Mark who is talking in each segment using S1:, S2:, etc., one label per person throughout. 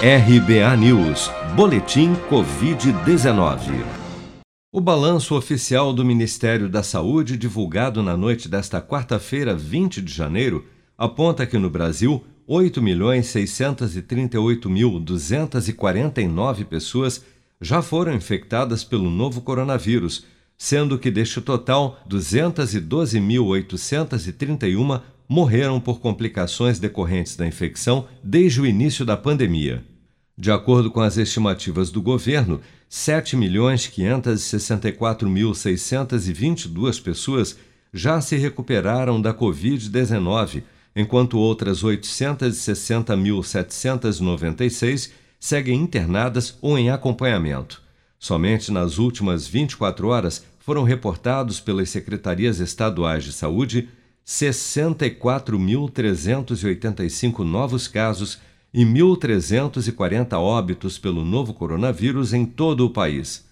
S1: RBA News, Boletim Covid-19. O balanço oficial do Ministério da Saúde, divulgado na noite desta quarta-feira, 20 de janeiro, aponta que no Brasil, 8.638.249 pessoas já foram infectadas pelo novo coronavírus, sendo que deste total, 212.831 morreram por complicações decorrentes da infecção desde o início da pandemia. De acordo com as estimativas do governo, 7.564.622 pessoas já se recuperaram da Covid-19, enquanto outras 860.796 seguem internadas ou em acompanhamento. Somente nas últimas 24 horas foram reportados pelas secretarias estaduais de saúde 64.385 novos casos e 1.340 óbitos pelo novo coronavírus em todo o país.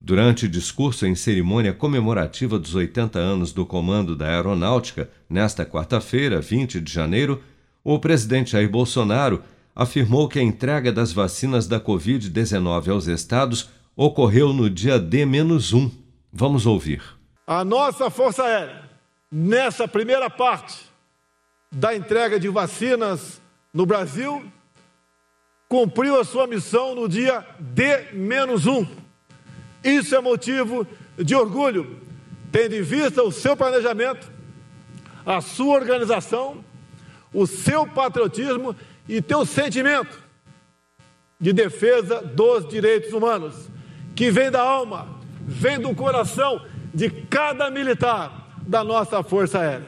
S1: Durante discurso em cerimônia comemorativa dos 80 anos do Comando da Aeronáutica, nesta quarta-feira, 20 de janeiro, o presidente Jair Bolsonaro afirmou que a entrega das vacinas da Covid-19 aos estados ocorreu no dia D-1. Vamos ouvir.
S2: A nossa Força Aérea, nessa primeira parte da entrega de vacinas no Brasil, cumpriu a sua missão no dia D-1. Isso é motivo de orgulho, tendo em vista o seu planejamento, a sua organização, o seu patriotismo e teu sentimento de defesa dos direitos humanos, que vem da alma, vem do coração de cada militar da nossa Força Aérea.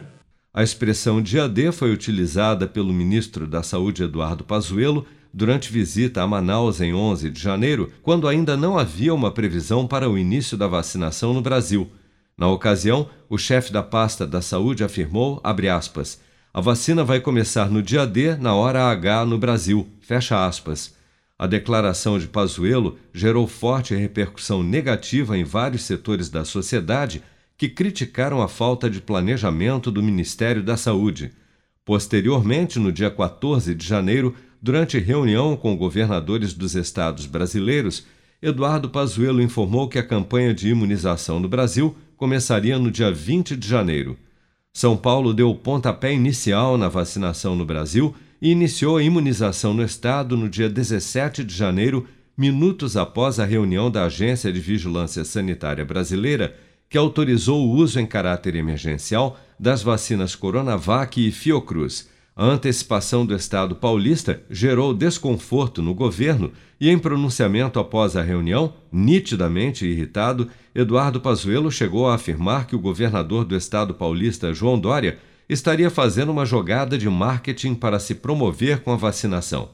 S1: A expressão dia D foi utilizada pelo ministro da Saúde Eduardo Pazuello durante visita a Manaus em 11 de janeiro, quando ainda não havia uma previsão para o início da vacinação no Brasil. Na ocasião, o chefe da pasta da saúde afirmou, aspas, a vacina vai começar no dia D, na hora H no Brasil, fecha aspas. A declaração de Pazuello gerou forte repercussão negativa em vários setores da sociedade, que criticaram a falta de planejamento do Ministério da Saúde. Posteriormente, no dia 14 de janeiro, durante reunião com governadores dos estados brasileiros, Eduardo Pazuello informou que a campanha de imunização no Brasil começaria no dia 20 de janeiro. São Paulo deu o pontapé inicial na vacinação no Brasil e iniciou a imunização no estado no dia 17 de janeiro, minutos após a reunião da Agência de Vigilância Sanitária Brasileira que autorizou o uso em caráter emergencial das vacinas Coronavac e Fiocruz. A antecipação do Estado paulista gerou desconforto no governo e, em pronunciamento após a reunião, nitidamente irritado, Eduardo Pazuello chegou a afirmar que o governador do Estado paulista, João Dória, estaria fazendo uma jogada de marketing para se promover com a vacinação.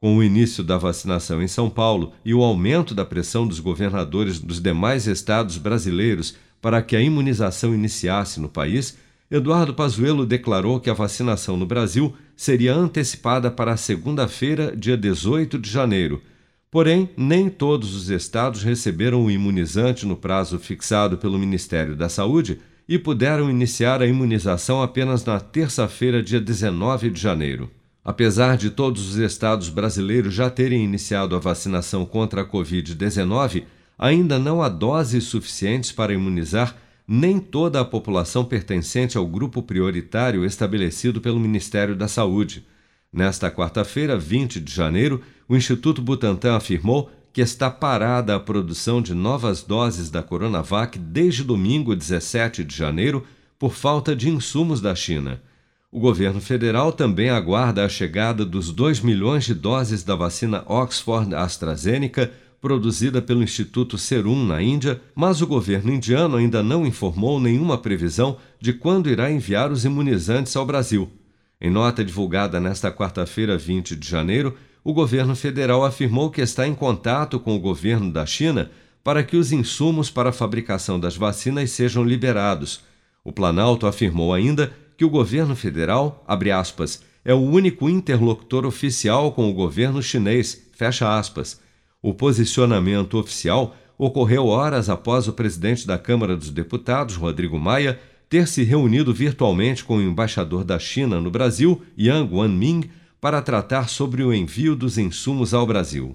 S1: Com o início da vacinação em São Paulo e o aumento da pressão dos governadores dos demais estados brasileiros para que a imunização iniciasse no país, Eduardo Pazuello declarou que a vacinação no Brasil seria antecipada para segunda-feira, dia 18 de janeiro. Porém, nem todos os estados receberam o imunizante no prazo fixado pelo Ministério da Saúde e puderam iniciar a imunização apenas na terça-feira, dia 19 de janeiro. Apesar de todos os estados brasileiros já terem iniciado a vacinação contra a Covid-19, ainda não há doses suficientes para imunizar nem toda a população pertencente ao grupo prioritário estabelecido pelo Ministério da Saúde. Nesta quarta-feira, 20 de janeiro, o Instituto Butantan afirmou que está parada a produção de novas doses da Coronavac desde domingo 17 de janeiro por falta de insumos da China. O governo federal também aguarda a chegada dos 2 milhões de doses da vacina Oxford AstraZeneca, produzida pelo Instituto Serum na Índia, mas o governo indiano ainda não informou nenhuma previsão de quando irá enviar os imunizantes ao Brasil. Em nota divulgada nesta quarta-feira, 20 de janeiro, o governo federal afirmou que está em contato com o governo da China para que os insumos para a fabricação das vacinas sejam liberados. O Planalto afirmou ainda que o governo federal, abre aspas, é o único interlocutor oficial com o governo chinês, fecha aspas. O posicionamento oficial ocorreu horas após o presidente da Câmara dos Deputados, Rodrigo Maia, ter se reunido virtualmente com o embaixador da China no Brasil, Yang Wanming, para tratar sobre o envio dos insumos ao Brasil.